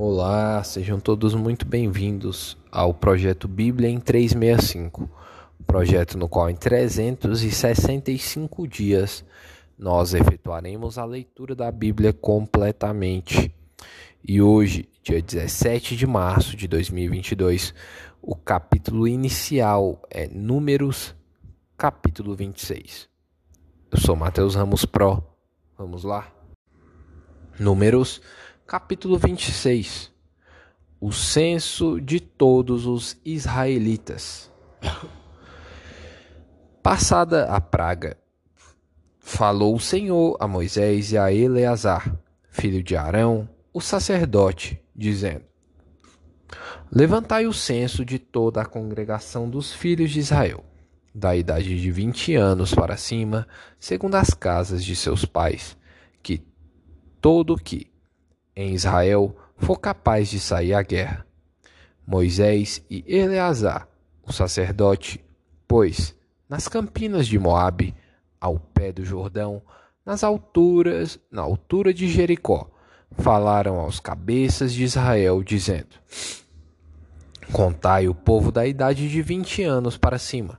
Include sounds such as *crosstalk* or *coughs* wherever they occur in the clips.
Olá, sejam todos muito bem-vindos ao projeto Bíblia em 365, projeto no qual em 365 dias nós efetuaremos a leitura da Bíblia completamente. E hoje, dia 17 de março de 2022, o capítulo inicial é Números, capítulo 26. Eu sou Mateus Ramos Pro. Vamos lá? Números 26 O censo de todos os israelitas. Passada a praga, falou o Senhor a Moisés e a Eleazar, filho de Arão, o sacerdote, dizendo: Levantai o censo de toda a congregação dos filhos de Israel, da idade de vinte anos para cima, segundo as casas de seus pais, que todo que em Israel for capaz de sair à guerra. Moisés e Eleazar, o sacerdote, pois, nas campinas de Moabe, ao pé do Jordão, nas alturas, na altura de Jericó, falaram aos cabeças de Israel, dizendo: Contai o povo da idade de vinte anos para cima,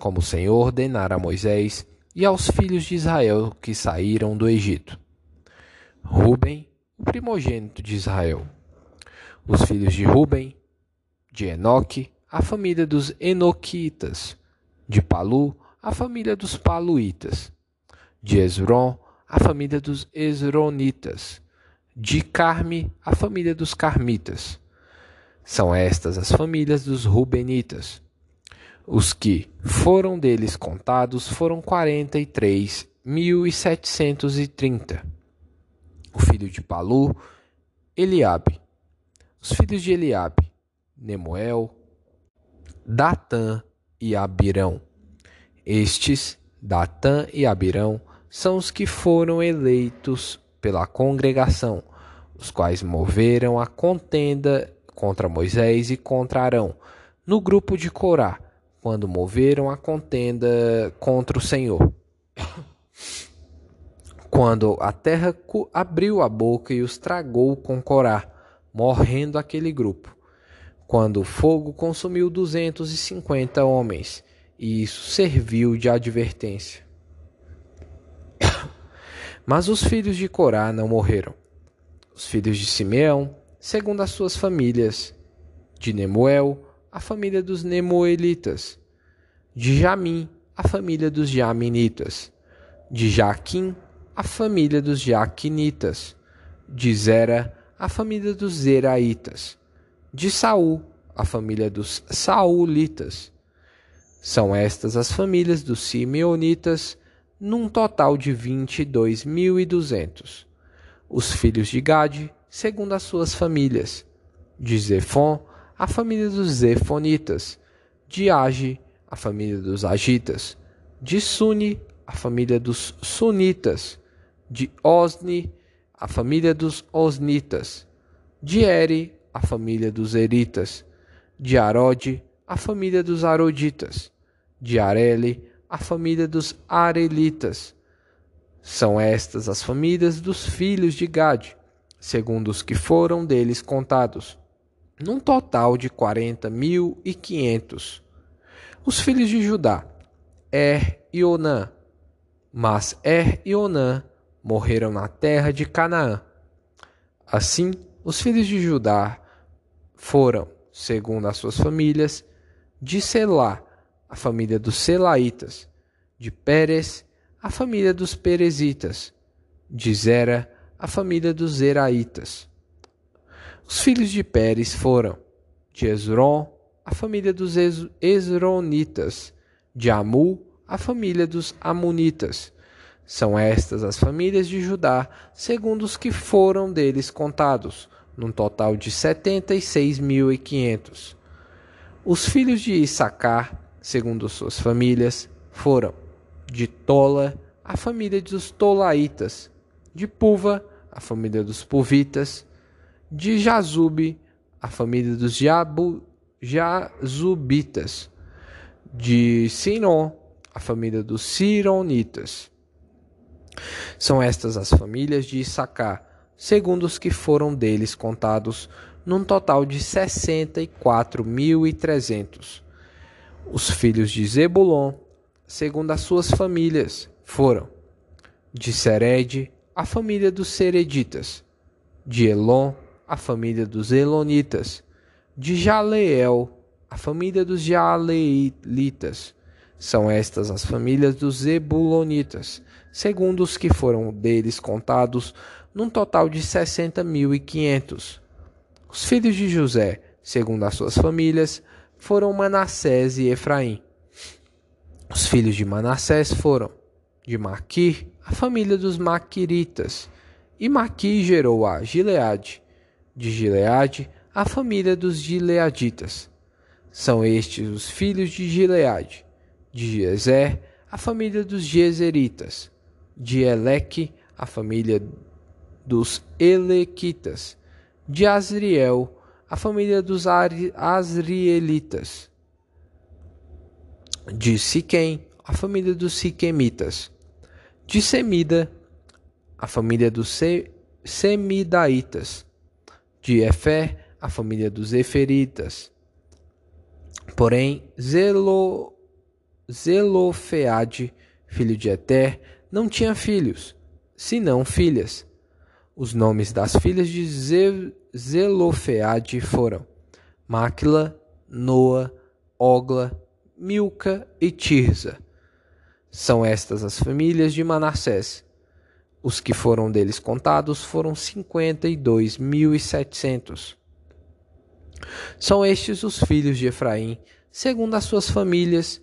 como o Senhor ordenara a Moisés e aos filhos de Israel que saíram do Egito. Ruben, o primogênito de Israel, os filhos de Ruben, de Enoque, a família dos Enoquitas, de Palu, a família dos Paluitas, de Esron, a família dos Esronitas, de Carme, a família dos Carmitas. São estas as famílias dos Rubenitas. Os que foram deles contados foram 43.730 o filho de Palu, Eliabe. Os filhos de Eliabe, Nemuel, Datã e Abirão. Estes, Datã e Abirão, são os que foram eleitos pela congregação, os quais moveram a contenda contra Moisés e contra Arão, no grupo de Corá, quando moveram a contenda contra o Senhor quando a terra abriu a boca e os tragou com Corá, morrendo aquele grupo. Quando o fogo consumiu duzentos e cinquenta homens, e isso serviu de advertência. *coughs* Mas os filhos de Corá não morreram. Os filhos de Simeão, segundo as suas famílias, de Nemuel, a família dos Nemoelitas, de Jamim, a família dos Jaminitas, de Jaquim, a família dos Jaquinitas, de Zera, a família dos Zeraitas, de Saul, a família dos Saulitas. São estas as famílias dos Simeonitas, num total de vinte e dois mil e duzentos. Os filhos de Gade, segundo as suas famílias, de Zefon, a família dos Zefonitas, de Age, a família dos Agitas, de Suni, a família dos Sunitas, de Osni, a família dos Osnitas, de Eri, a família dos Eritas, de Arode, a família dos Aroditas, de Areli, a família dos Arelitas. São estas as famílias dos filhos de Gade, segundo os que foram deles contados, num total de quarenta mil e quinhentos. Os filhos de Judá, Er e Onã, mas Er e Onã morreram na terra de Canaã. Assim, os filhos de Judá foram, segundo as suas famílias, de Selá, a família dos Selaitas, de Pérez, a família dos Perezitas, de Zera, a família dos Zeraitas. Os filhos de Pérez foram de Esron, a família dos Esronitas, de Amu, a família dos Amunitas, são estas as famílias de Judá, segundo os que foram deles contados, num total de setenta e seis mil e quinhentos. Os filhos de Issacar, segundo suas famílias, foram de Tola, a família dos Tolaitas, de Puva, a família dos Puvitas, de Jazube, a família dos Jabu, Jazubitas, de Sinon, a família dos Sironitas são estas as famílias de Issacar, segundo os que foram deles contados, num total de sessenta e quatro mil e trezentos. Os filhos de Zebulon, segundo as suas famílias, foram de Sered, a família dos Sereditas, de Elon, a família dos Elonitas, de Jaleel, a família dos Jaleelitas. São estas as famílias dos Zebulonitas, segundo os que foram deles contados, num total de sessenta mil e quinhentos. Os filhos de José, segundo as suas famílias, foram Manassés e Efraim. Os filhos de Manassés foram de Maquir, a família dos Maquiritas, e Maquir gerou a Gileade, de Gileade, a família dos Gileaditas. São estes os filhos de Gileade, de Jezer, a família dos Jezeritas, de Eleque, a família dos Elequitas, de Asriel, a família dos Asrielitas, de Siquém, a família dos Siquemitas, de Semida, a família dos Se Semidaitas, de Efé, a família dos Eferitas. Porém, Zelo, Zelofeade, filho de Eter, não tinha filhos, senão filhas. Os nomes das filhas de Ze Zelofeade foram Máquila, Noa, Ogla, Milca e Tirza. São estas as famílias de Manassés. Os que foram deles contados foram cinquenta e dois mil e setecentos. São estes os filhos de Efraim, segundo as suas famílias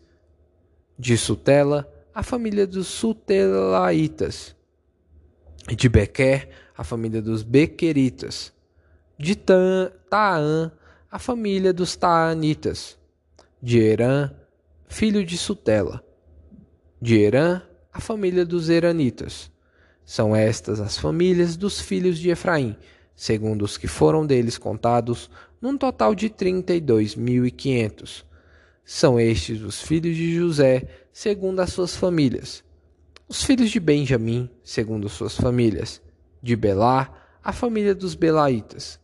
de Sutela, a família dos Sutelaitas, de Bequer, a família dos Bequeritas, de Taan, a família dos Taanitas, de Herã, filho de Sutela, de Herã, a família dos Eranitas. São estas as famílias dos filhos de Efraim, segundo os que foram deles contados, num total de 32.500. São estes os filhos de José, segundo as suas famílias. Os filhos de Benjamim, segundo suas famílias. De Belá, a família dos Belaitas.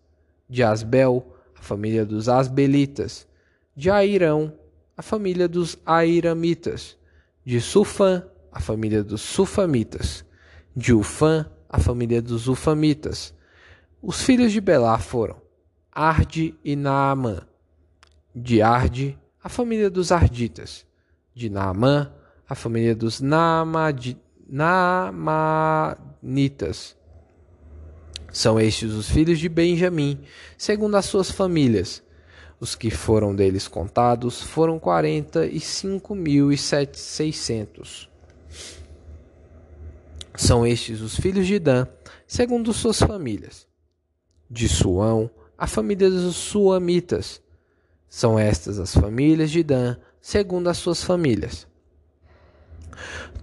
De Asbel, a família dos Asbelitas. De Airão, a família dos Airamitas. De Sufã, a família dos Sufamitas. De Ufã, a família dos Ufamitas. Os filhos de Belá foram Arde e Naamã. De Arde, a família dos Arditas. De Naamã, a família dos Naamad... Naamanitas. São estes os filhos de Benjamim, segundo as suas famílias. Os que foram deles contados foram quarenta e cinco mil e seiscentos. São estes os filhos de Dan, segundo suas famílias de Suão, a família dos Suamitas. São estas as famílias de Dan, segundo as suas famílias.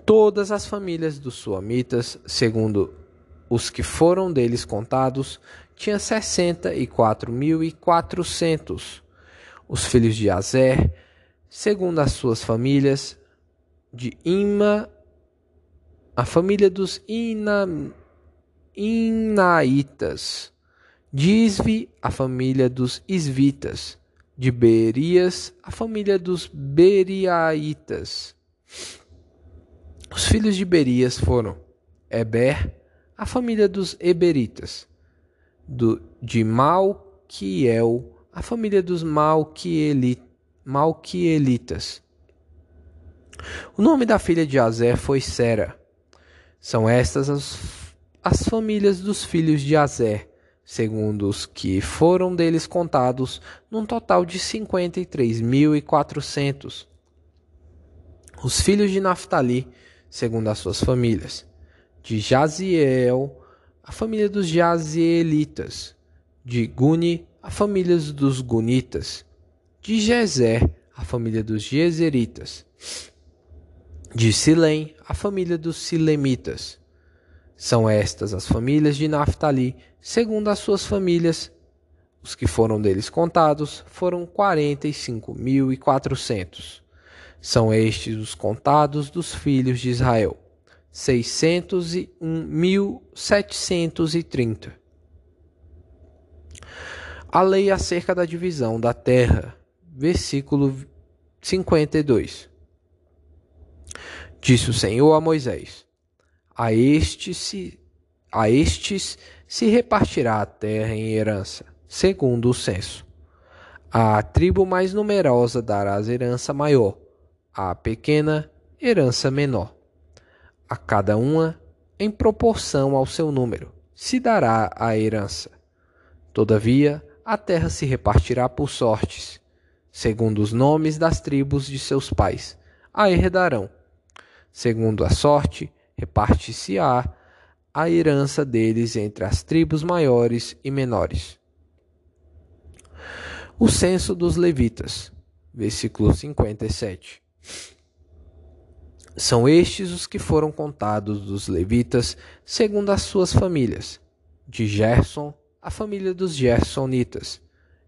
Todas as famílias dos Suamitas, segundo os que foram deles contados, e quatrocentos. Os filhos de Azer, segundo as suas famílias, de Ima, a família dos Ina, Inaitas de Isvi, a família dos Isvitas. De Berias, a família dos Beriaitas. Os filhos de Berias foram Eber, a família dos Eberitas. Do, de Malquiel, a família dos Malquieli, Malquielitas. O nome da filha de Azer foi Sera. São estas as, as famílias dos filhos de Azer segundo os que foram deles contados, num total de cinquenta e três mil e quatrocentos. Os filhos de Naphtali, segundo as suas famílias, de Jaziel, a família dos Jazielitas, de Guni, a família dos Gunitas, de Jezer, a família dos Jezeritas, de Silém, a família dos Silemitas, são estas as famílias de Naphtali, segundo as suas famílias. Os que foram deles contados foram quarenta e cinco mil e quatrocentos. São estes os contados dos filhos de Israel, 601.730. A lei acerca da divisão da terra, versículo 52. Disse o Senhor a Moisés: A estes se, a estes se repartirá a terra em herança, segundo o censo. A tribo mais numerosa darás herança maior, a pequena herança menor a cada uma em proporção ao seu número, se dará a herança. Todavia, a terra se repartirá por sortes, segundo os nomes das tribos de seus pais, a herdarão. Segundo a sorte, reparte-se-á a herança deles entre as tribos maiores e menores. O censo dos levitas, versículo 57. São estes os que foram contados dos levitas segundo as suas famílias: de Gerson, a família dos Gersonitas,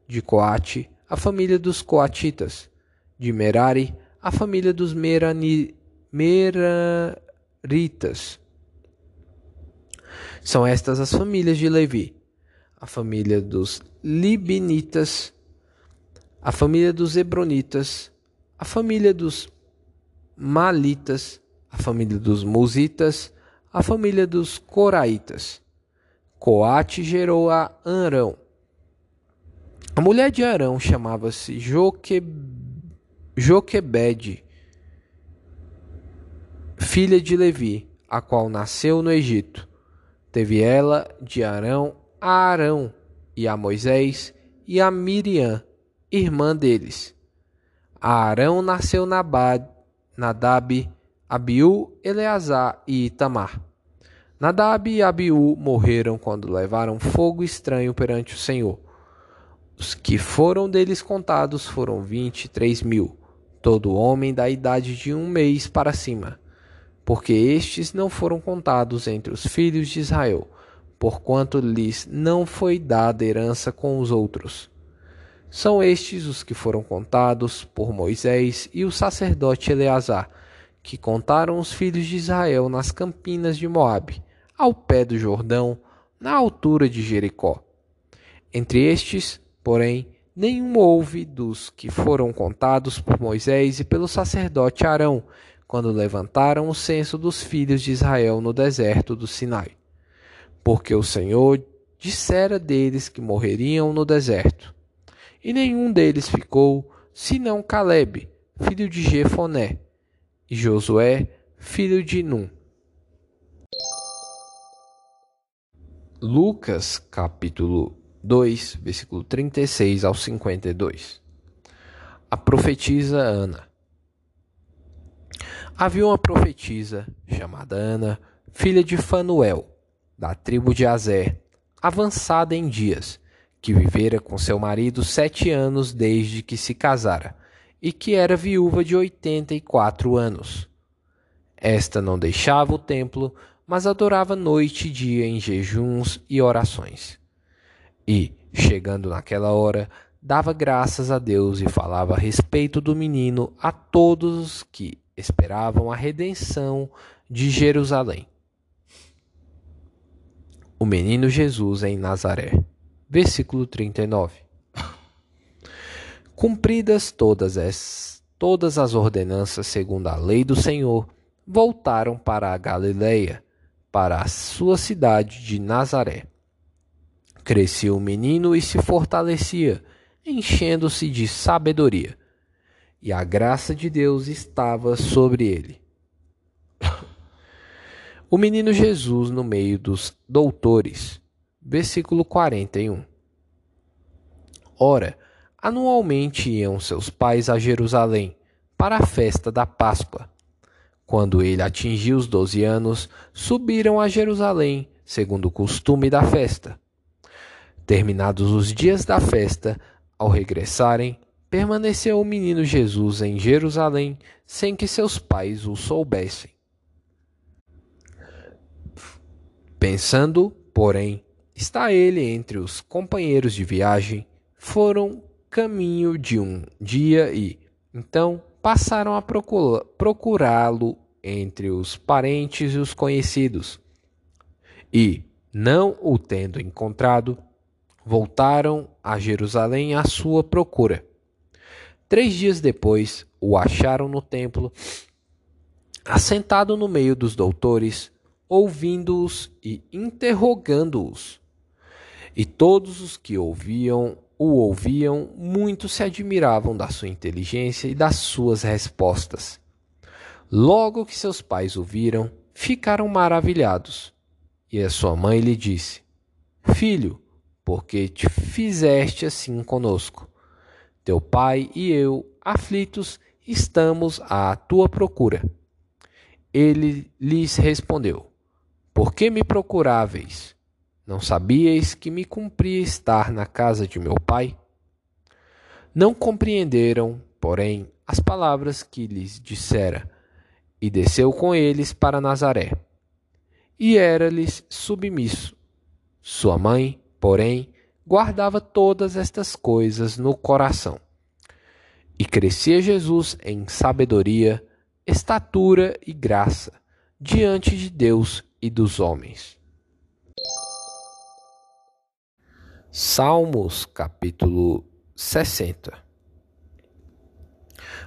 de Coate, a família dos Coatitas, de Merari, a família dos Merani, Meraritas. São estas as famílias de Levi: a família dos Libinitas, a família dos Hebronitas, a família dos Malitas, a família dos Musitas, a família dos Coraitas. Coate gerou a Arão. A mulher de Arão chamava-se Joque... Joquebede, filha de Levi, a qual nasceu no Egito. Teve ela de Arão a Arão e a Moisés e a Miriam, irmã deles. A Arão nasceu Nabade Nadab, Abiú, Eleazar e Itamar. Nadab e Abiú morreram quando levaram fogo estranho perante o Senhor. Os que foram deles contados foram vinte e três mil, todo homem da idade de um mês para cima, porque estes não foram contados entre os filhos de Israel, porquanto lhes não foi dada herança com os outros. São estes os que foram contados por Moisés e o sacerdote Eleazar, que contaram os filhos de Israel nas campinas de Moabe, ao pé do Jordão, na altura de Jericó. Entre estes, porém, nenhum houve dos que foram contados por Moisés e pelo sacerdote Arão, quando levantaram o censo dos filhos de Israel no deserto do Sinai. Porque o Senhor dissera deles que morreriam no deserto e nenhum deles ficou, senão Caleb, filho de Jefoné, e Josué, filho de Num. Lucas, capítulo 2, versículo 36 ao 52. A profetisa Ana. Havia uma profetisa chamada Ana, filha de Fanuel, da tribo de Azer, avançada em dias, que vivera com seu marido sete anos desde que se casara, e que era viúva de oitenta e quatro anos. Esta não deixava o templo, mas adorava noite e dia em jejuns e orações. E, chegando naquela hora, dava graças a Deus e falava a respeito do menino a todos que esperavam a redenção de Jerusalém. O menino Jesus em Nazaré versículo 39. Cumpridas todas as, todas as ordenanças segundo a lei do Senhor, voltaram para a Galileia, para a sua cidade de Nazaré. Crescia o menino e se fortalecia, enchendo-se de sabedoria, e a graça de Deus estava sobre ele. O menino Jesus no meio dos doutores Versículo 41. Ora, anualmente iam seus pais a Jerusalém para a festa da Páscoa. Quando ele atingiu os doze anos, subiram a Jerusalém, segundo o costume da festa. Terminados os dias da festa, ao regressarem, permaneceu o menino Jesus em Jerusalém sem que seus pais o soubessem. Pensando, porém, Está ele entre os companheiros de viagem, foram caminho de um dia e, então, passaram a procurá-lo entre os parentes e os conhecidos. E, não o tendo encontrado, voltaram a Jerusalém à sua procura. Três dias depois, o acharam no templo, assentado no meio dos doutores, ouvindo-os e interrogando-os. E todos os que ouviam o ouviam, muito se admiravam da sua inteligência e das suas respostas. Logo que seus pais o viram, ficaram maravilhados. E a sua mãe lhe disse: Filho, por que te fizeste assim conosco? Teu pai e eu, aflitos, estamos à tua procura. Ele lhes respondeu: Por que me procuráveis? Não sabíeis que me cumpria estar na casa de meu pai? Não compreenderam, porém, as palavras que lhes dissera, e desceu com eles para Nazaré. E era-lhes submisso. Sua mãe, porém, guardava todas estas coisas no coração. E crescia Jesus em sabedoria, estatura e graça, diante de Deus e dos homens. Salmos capítulo 60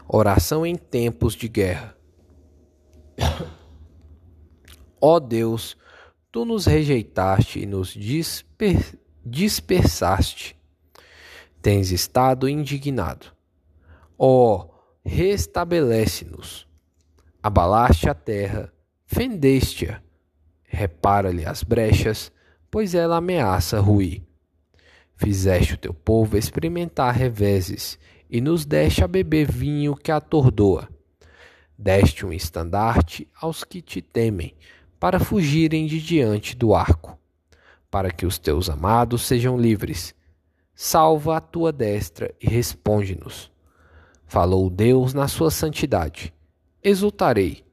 Oração em tempos de guerra. *coughs* Ó Deus, tu nos rejeitaste e nos disper dispersaste. Tens estado indignado. Ó, restabelece-nos. Abalaste a terra, fendeste-a. Repara-lhe as brechas, pois ela ameaça ruir. Fizeste o teu povo experimentar reveses, e nos deste a beber vinho que atordoa. Deste um estandarte aos que te temem, para fugirem de diante do arco, para que os teus amados sejam livres. Salva a tua destra e responde-nos. Falou Deus na sua santidade. Exultarei,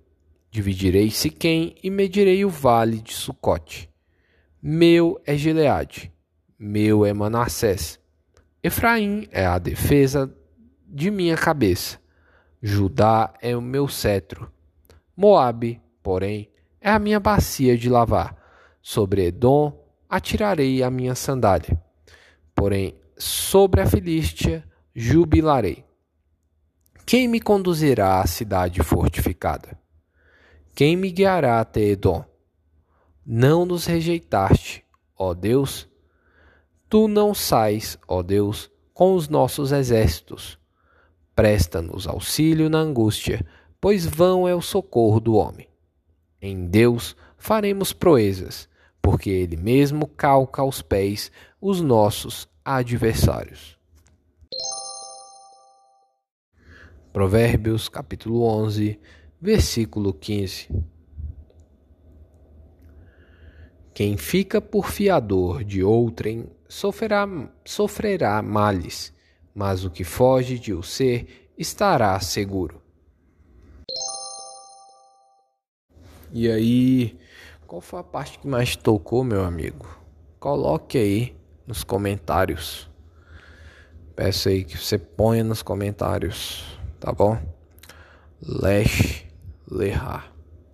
dividirei Siquém e medirei o vale de Sucote. Meu é Gileade meu é Manassés. Efraim é a defesa de minha cabeça. Judá é o meu cetro. Moabe, porém, é a minha bacia de lavar. Sobre Edom atirarei a minha sandália. Porém, sobre a Filístia jubilarei. Quem me conduzirá à cidade fortificada? Quem me guiará até Edom? Não nos rejeitaste, ó Deus, Tu não sais, ó Deus, com os nossos exércitos. Presta-nos auxílio na angústia, pois vão é o socorro do homem. Em Deus faremos proezas, porque Ele mesmo calca aos pés os nossos adversários. Provérbios capítulo 11, versículo 15. Quem fica por fiador de outrem sofrerá, sofrerá males, mas o que foge de o ser estará seguro. E aí, qual foi a parte que mais tocou, meu amigo? Coloque aí nos comentários. Peço aí que você ponha nos comentários, tá bom? Lesh Lehar.